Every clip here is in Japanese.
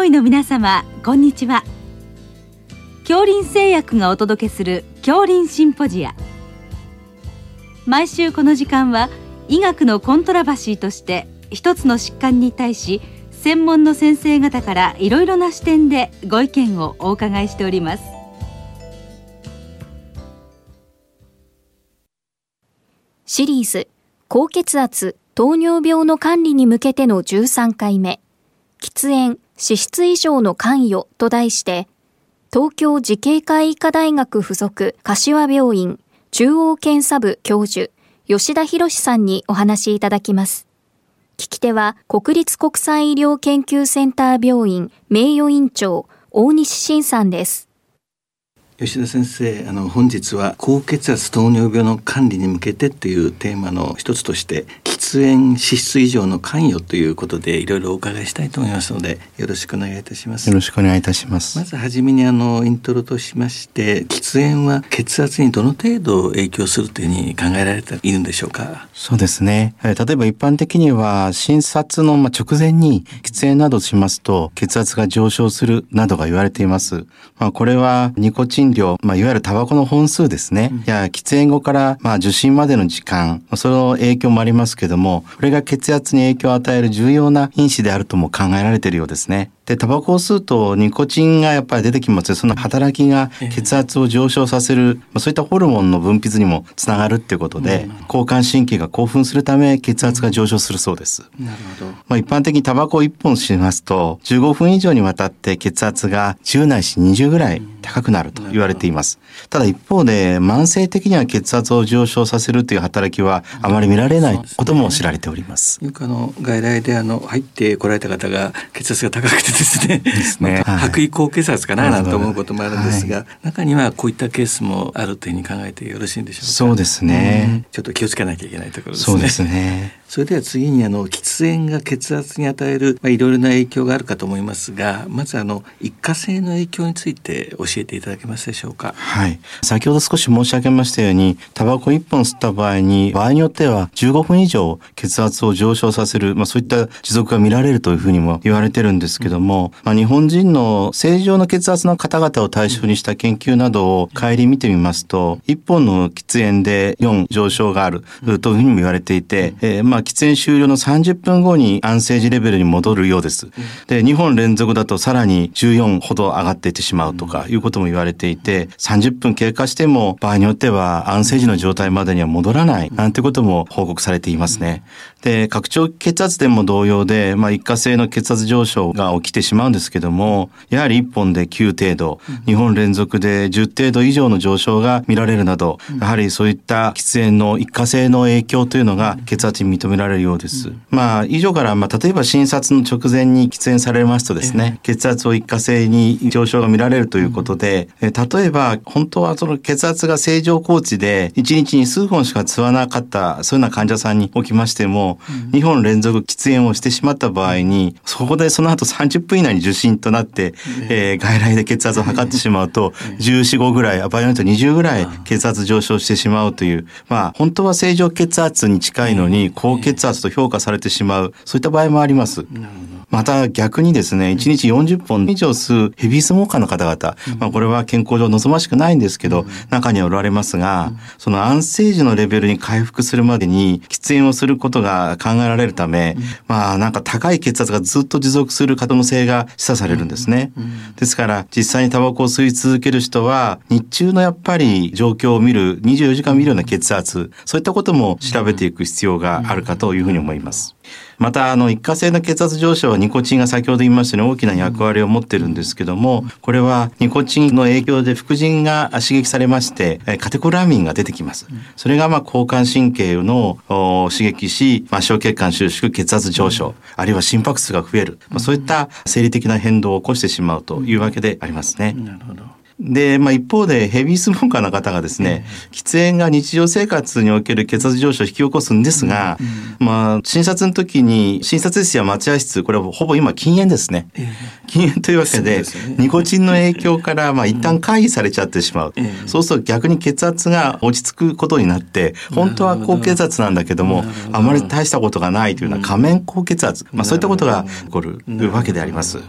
医の皆様こんにちは。恐林製薬がお届けする恐林シンポジア。毎週この時間は医学のコントラバシーとして一つの疾患に対し専門の先生方からいろいろな視点でご意見をお伺いしております。シリーズ高血圧糖尿病の管理に向けての13回目。喫煙脂質異常の関与と題して東京慈恵会医科大学附属柏病院中央検査部教授吉田博さんにお話しいただきます。聞き手は国立国際医療研究センター病院名誉院長大西晋さんです。吉田先生あの本日は高血圧糖尿病の管理に向けてっていうテーマの一つとして喫煙脂質異常の関与ということでいろいろお伺いしたいと思いますのでよろしくお願いいたします。よろしくお願いいたします。まずはじめにあのイントロとしまして喫煙は血圧にどの程度影響するというふうに考えられているんでしょうか？そうですね。例えば一般的には診察の直前に喫煙などしますと血圧が上昇するなどが言われています。まあこれはニコチン量、まあ、いわゆるタバコの本数ですね、うん、や喫煙後からまあ受診までの時間その影響もありますけどもこれが血圧に影響を与える重要な因子であるとも考えられているようですね。で、タバコを吸うとニコチンがやっぱり出てきますその働きが血圧を上昇させる、まあ、そういったホルモンの分泌にもつながるっていうことで、交感神経が興奮するため血圧が上昇するそうです。なるほど。まあ、一般的にタバコを1本吸いますと、15分以上にわたって血圧が10ないし20ぐらい高くなると言われています。ただ一方で、慢性的には血圧を上昇させるという働きはあまり見られないことも知られております。よくあの外来であの入ってこられた方が血圧が高くてですね、すねまあ、白衣高血圧かななんて思うこともあるんですが、はい、中にはこういったケースもあるというふうに考えてよろしいんでしょうか？そうですね、うん、ちょっと気をつけなきゃいけないところですね。そうですね。それでは次にあの喫煙が血圧に与えるまあいろいろな影響があるかと思いますが、まずあの一過性の影響について教えていただけますでしょうか？はい。先ほど少し申し上げましたように、タバコ一本吸った場合に場合によっては15分以上血圧を上昇させるまあそういった持続が見られるというふうにも言われてるんですけども、まあ日本人の正常の血圧の方々を対象にした研究などを顧みてみますと、一本の喫煙で4上昇があるというふうにも言われていて、えー、まあ喫煙終了の30分後に安静時レベルに戻るようです。で、2本連続だとさらに14ほど上がっていってしまうとかいうことも言われていて、30分経過しても場合によっては安静時の状態までには戻らないなんてことも報告されていますね。で、拡張血圧でも同様で、まあ一過性の血圧上昇が起きてしまうんですけども、やはり1本で9程度、2本連続で10程度以上の上昇が見られるなど、やはりそういった喫煙の一過性の影響というのが血圧に認められるようです。うん、まあ以上からまあ例えば診察の直前に喫煙されますとですね、血圧を一過性に上昇が見られるということで、うん、例えば本当はその血圧が正常高値で1日に数本しか吸わなかったそういうような患者さんにおきましても、うん、2本連続喫煙をしてしまった場合にそこでその後30分以内に受診となって、えー、外来で血圧を測ってしまうと14、5ぐらい場合によっては20ぐらい血圧上昇してしまうというまあ本当は正常血圧に近いのに高血圧と評価されてしまうそういった場合もあります。また逆にですね1日40本以上吸うヘビースモーカーの方々、まあ、これは健康上望ましくないんですけど、中にはおられますが、その安静時のレベルに回復するまでに喫煙をすることが考えられるため、まあなんか高い血圧がずっと持続する可能性が示唆されるんですね。ですから実際にタバコを吸い続ける人は日中のやっぱり状況を見る24時間見るような血圧そういったことも調べていく必要があるかというふうに思います。またあの一過性の血圧上昇はニコチンが先ほど言いましたように大きな役割を持ってるんですけどもこれはニコチンの影響で副腎が刺激されましてカテコラミンが出てきますそれがまあ交感神経の刺激し、まあ、小血管収縮血圧上昇あるいは心拍数が増える、まあ、そういった生理的な変動を起こしてしまうというわけでありますね。なるほどで、まあ、一方でヘビースモーカーの方がですね、喫煙が日常生活における血圧上昇を引き起こすんですが、まあ、診察の時に診察室や待合室これはほぼ今禁煙ですね、禁煙というわけでニコチンの影響からまあ一旦回避されちゃってしまう、そうすると逆に血圧が落ち着くことになって本当は高血圧なんだけどもあまり大したことがないというような仮面高血圧、まあ、そういったことが起こるわけであります。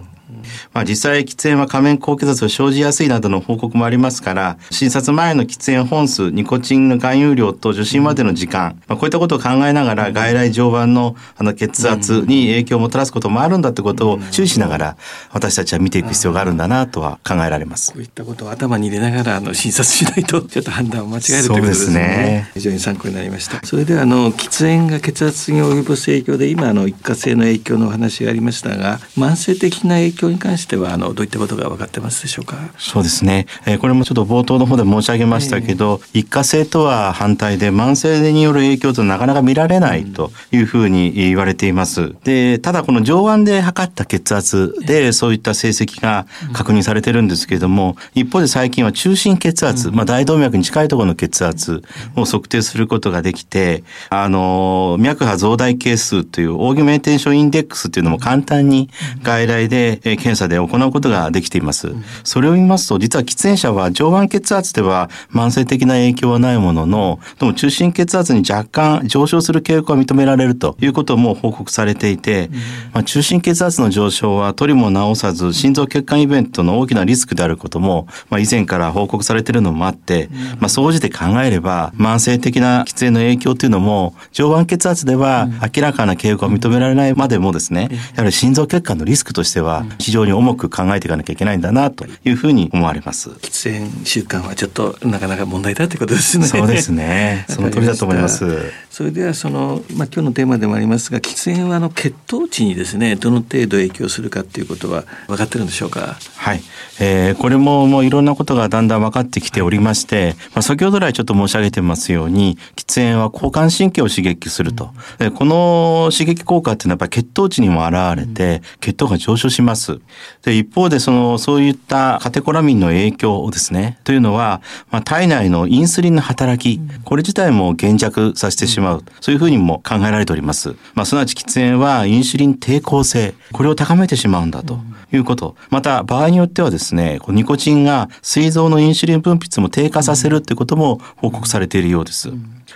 まあ、実際喫煙は仮面高血圧を生じやすいなどの報告もありますから診察前の喫煙本数ニコチンの含有量と受診までの時間、まあ、こういったことを考えながら外来常磐のあの血圧に影響をもたらすこともあるんだってことを注意しながら私たちは見ていく必要があるんだなとは考えられます。こういったことを頭に入れながらあの診察しないとちょっと判断を間違えるということですね。ね非常に参考になりました。それではあの喫煙が血圧に及ぼす影響で今あの一過性の影響のお話がありましたが慢性的な影響に関してはあのどういったことが分かってますでしょうか？そうですね。えー、これもちょっと冒頭の方で申し上げましたけど、えー、一過性とは反対で慢性による影響となかなか見られないというふうに言われています。で、ただこの上腕で測った血圧でそういった成績が確認されてるんですけれども、一方で最近は中心血圧、まあ大動脈に近いところの血圧を測定することができて、あの、脈波増大係数というオーギュメンテーションインデックスというのも簡単に外来で検査で行うことができています。それを見ますと、実は喫煙者は上腕血圧では慢性的な影響はないものの、でも中心血圧に若干上昇する傾向が認められるということも報告されていて、まあ、中心血圧の上昇は取りも治さず心臓血管イベントの大きなリスクであることも、まあ、以前から報告されているのもあって、まあ、総じて考えれば慢性的な喫煙の影響というのも上腕血圧では明らかな傾向が認められないまでもですねやはり心臓血管のリスクとしては非常に重く考えていかなきゃいけないんだなというふうに思われます。喫煙習慣はちょっとなかなか問題だということですね。そうですね。その通りだと思います。それではそのまあ今日のテーマでもありますが喫煙はあの血糖値にですねどの程度影響するかということは分かってるんでしょうか？はい。えー、これももういろんなことがだんだん分かってきておりまして、まあ、先ほど来ちょっと申し上げてますように喫煙は交感神経を刺激すると、うん、この刺激効果っていうのはやっぱ血糖値にも現れて、血糖が上昇しますで一方でそのそういったカテコラミンの影響をですねというのは、まあ、体内のインスリンの働きこれ自体も減弱させてしまうそういうふうにも考えられております、まあ、すなわち喫煙はインスリン抵抗性これを高めてしまうんだと。いうことまた場合によってはですねニコチンが膵臓のインスリン分泌も低下させるということも報告されているようです。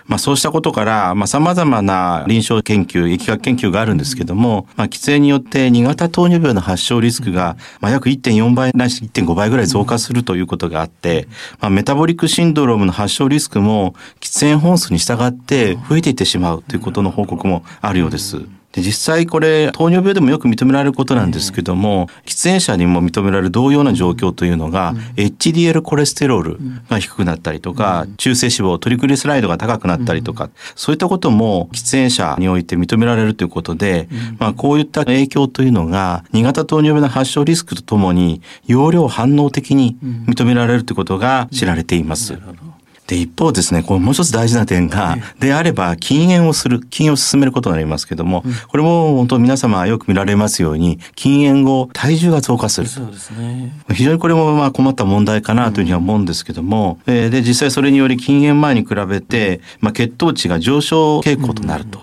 まあ、そうしたことから、まあ、様々な臨床研究、疫学研究があるんですけども、まあ、喫煙によって2型糖尿病の発症リスクが、まあ、約1.4倍ないし1.5倍ぐらい増加するということがあって、まあ、メタボリックシンドロームの発症リスクも喫煙本数に従って増えていってしまうということの報告もあるようです。で実際これ糖尿病でもよく認められることなんですけども、喫煙者にも認められる同様な状況というのが、HDL コレステロールが低くなったりとか、中性脂肪トリグリスライドが高くなったりとか、そういったことも喫煙者において認められるということで、まあ、こういった影響というのが2型糖尿病の発症リスクとともに容量反応的に認められるということが知られています。で、一方ですね、これもう一つ大事な点が、であれば禁煙をする、禁煙を進めることになりますけども、これも本当皆様よく見られますように、禁煙後、体重が増加する。そうですね。非常にこれもまあ困った問題かなというふうには思うんですけども、で、実際それにより禁煙前に比べて、まあ、血糖値が上昇傾向となると。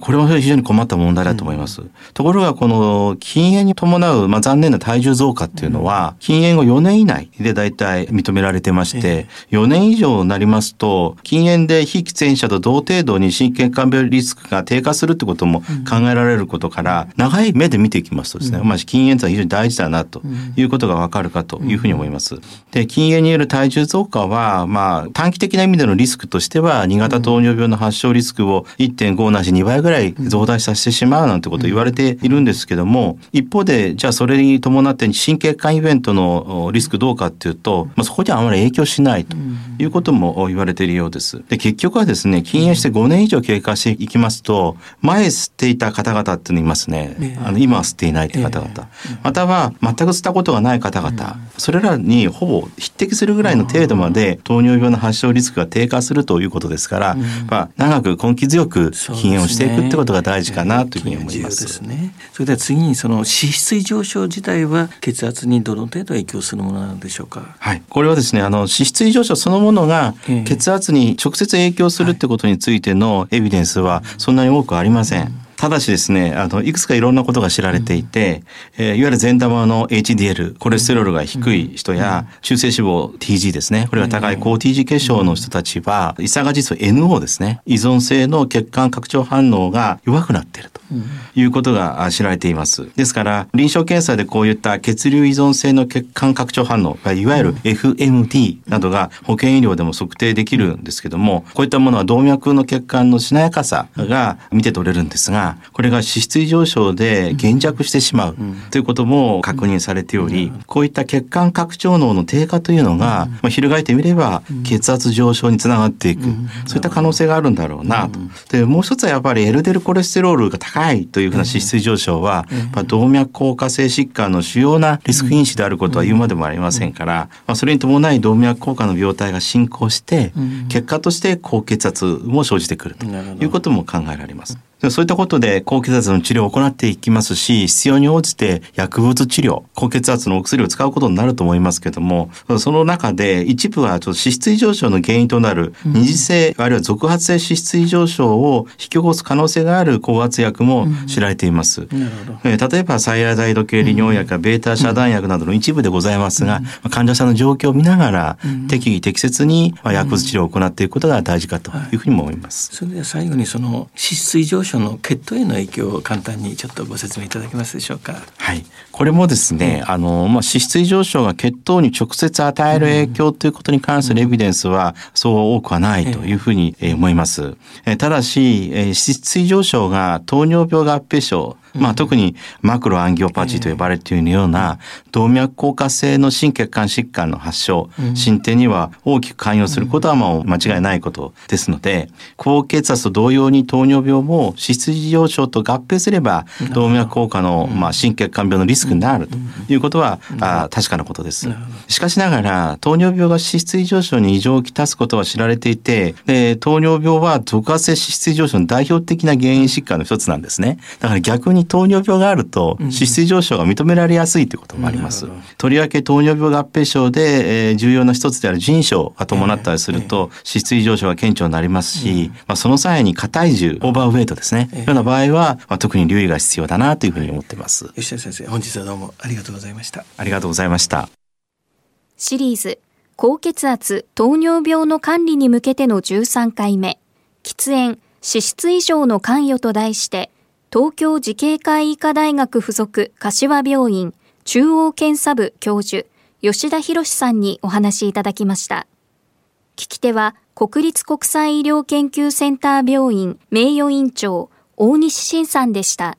これは非常に困った問題だと思います。ところが、この禁煙に伴う、まあ、残念な体重増加っていうのは、禁煙後4年以内で大体認められてまして、4年以上なりますと、禁煙で非喫煙者と同程度に心血管病リスクが低下するってことも考えられることから、長い目で見ていきますとですね、まあ、禁煙とは非常に大事だなということがわかるかというふうに思います。で、禁煙による体重増加は、まあ、短期的な意味でのリスクとしては、2型糖尿病の発症リスクを1.5なし2倍ぐらい増大させてしまうなんてことを言われているんですけども、一方で、じゃあそれに伴って心血管イベントのリスクどうかっていうと、まあ、そこにはあまり影響しないということも言われているようです。で、結局はですね、禁煙して5年以上経過していきますと、前吸っていた方々っていうのいますね。あの今は吸っていないって方々。または全く吸ったことがない方々。それらにほぼ匹敵するぐらいの程度まで糖尿病の発症リスクが低下するということですから、まあ、長く根気強く禁煙をしていくってことが大事かなというふうに思います。ですね。それでは次にその脂質異常症自体は血圧にどの程度影響するものなんでしょうか？はい。これはですね、あの脂質異常症そのものが血圧に直接影響するってことについてのエビデンスはそんなに多くありません。ただしですね、あの、いくつかいろんなことが知られていて、うん、えー、いわゆる善玉の HDL、コレステロールが低い人や、中性脂肪 TG ですね、これが高い高 TG 血症の人たちは、イサガジス NO ですね、依存性の血管拡張反応が弱くなっているということが知られています。ですから、臨床検査でこういった血流依存性の血管拡張反応、いわゆる FMT などが保険医療でも測定できるんですけども、こういったものは動脈の血管のしなやかさが見て取れるんですが、これが脂質異常症で減弱してしまうということも確認されており、こういった血管拡張能の低下というのが、まあ、翻ってみれば血圧上昇につながっていく、そういった可能性があるんだろうなと。で、もう一つはやっぱり LDL コレステロールが高いというふうな脂質異常症は、まあ、動脈硬化性疾患の主要なリスク因子であることは言うまでもありませんから、まあ、それに伴い動脈硬化の病態が進行して、結果として高血圧も生じてくるということも考えられます。そういったことで高血圧の治療を行っていきますし、必要に応じて薬物治療、高血圧のお薬を使うことになると思いますけども、その中で一部はちょっと脂質異常症の原因となる二次性、あるいは続発性脂質異常症を引き起こす可能性がある高圧薬も知られています。うん、例えば、サイアダイド系利尿薬やベータ遮断薬などの一部でございますが、うん、患者さんの状況を見ながら、適宜適切に薬物治療を行っていくことが大事かというふうにも思います。それでは最後にその脂質異常症の血糖への影響を簡単にちょっとご説明いただけますでしょうか？はい、これもですね、あのまあ脂質異常症が血糖に直接与える影響ということに関するエビデンスはそう多くはないというふうに思います。ただし脂質異常症が糖尿病合併症まあ、特にマクロアンギオパチーと呼ばれているような動脈硬化性の心血管疾患の発症、進展には大きく関与することはもう間違いないことですので、高血圧と同様に糖尿病も脂質異常症と合併すれば動脈硬化の、まあ、心血管病のリスクになるということは、あ確かなことです。しかしながら糖尿病が脂質異常症に異常をきたすことは知られていて、で糖尿病は続発性脂質異常症の代表的な原因疾患の一つなんですね。だから逆に糖尿病があると脂質異常症が認められやすいということもあります。とりわけ糖尿病合併症で、えー、重要な一つである腎症が伴ったりすると、脂質異常症が顕著になりますし、まあ、その際に過体重、オーバーウェイトですね、ような場合は、まあ、特に留意が必要だなというふうに思っています。吉田先生、本日はどうもありがとうございました。ありがとうございました。シリーズ高血圧、糖尿病の管理に向けての13回目、喫煙、脂質異常の関与と題して、東京慈恵会医科大学附属柏病院中央検査部教授吉田博さんにお話いただきました。聞き手は国立国際医療研究センター病院名誉院長大西晋さんでした。